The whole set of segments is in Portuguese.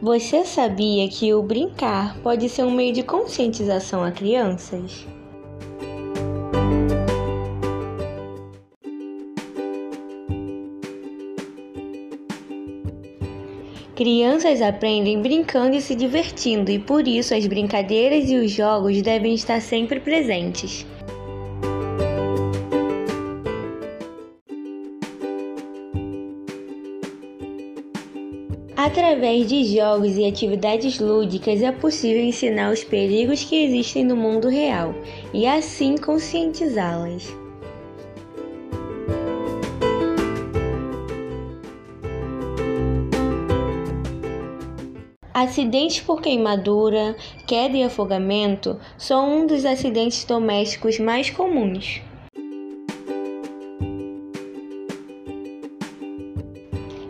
Você sabia que o brincar pode ser um meio de conscientização a crianças? Crianças aprendem brincando e se divertindo, e por isso as brincadeiras e os jogos devem estar sempre presentes. Através de jogos e atividades lúdicas é possível ensinar os perigos que existem no mundo real e assim conscientizá-las. Acidentes por queimadura, queda e afogamento são um dos acidentes domésticos mais comuns.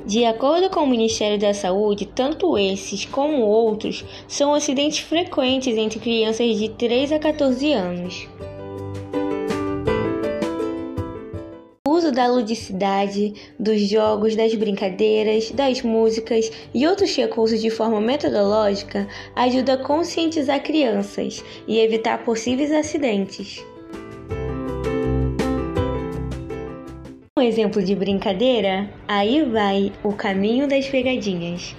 De acordo com o Ministério da Saúde, tanto esses como outros são acidentes frequentes entre crianças de 3 a 14 anos. O uso da ludicidade, dos jogos, das brincadeiras, das músicas e outros recursos de forma metodológica ajuda a conscientizar crianças e evitar possíveis acidentes. Um exemplo de brincadeira? Aí vai o caminho das pegadinhas.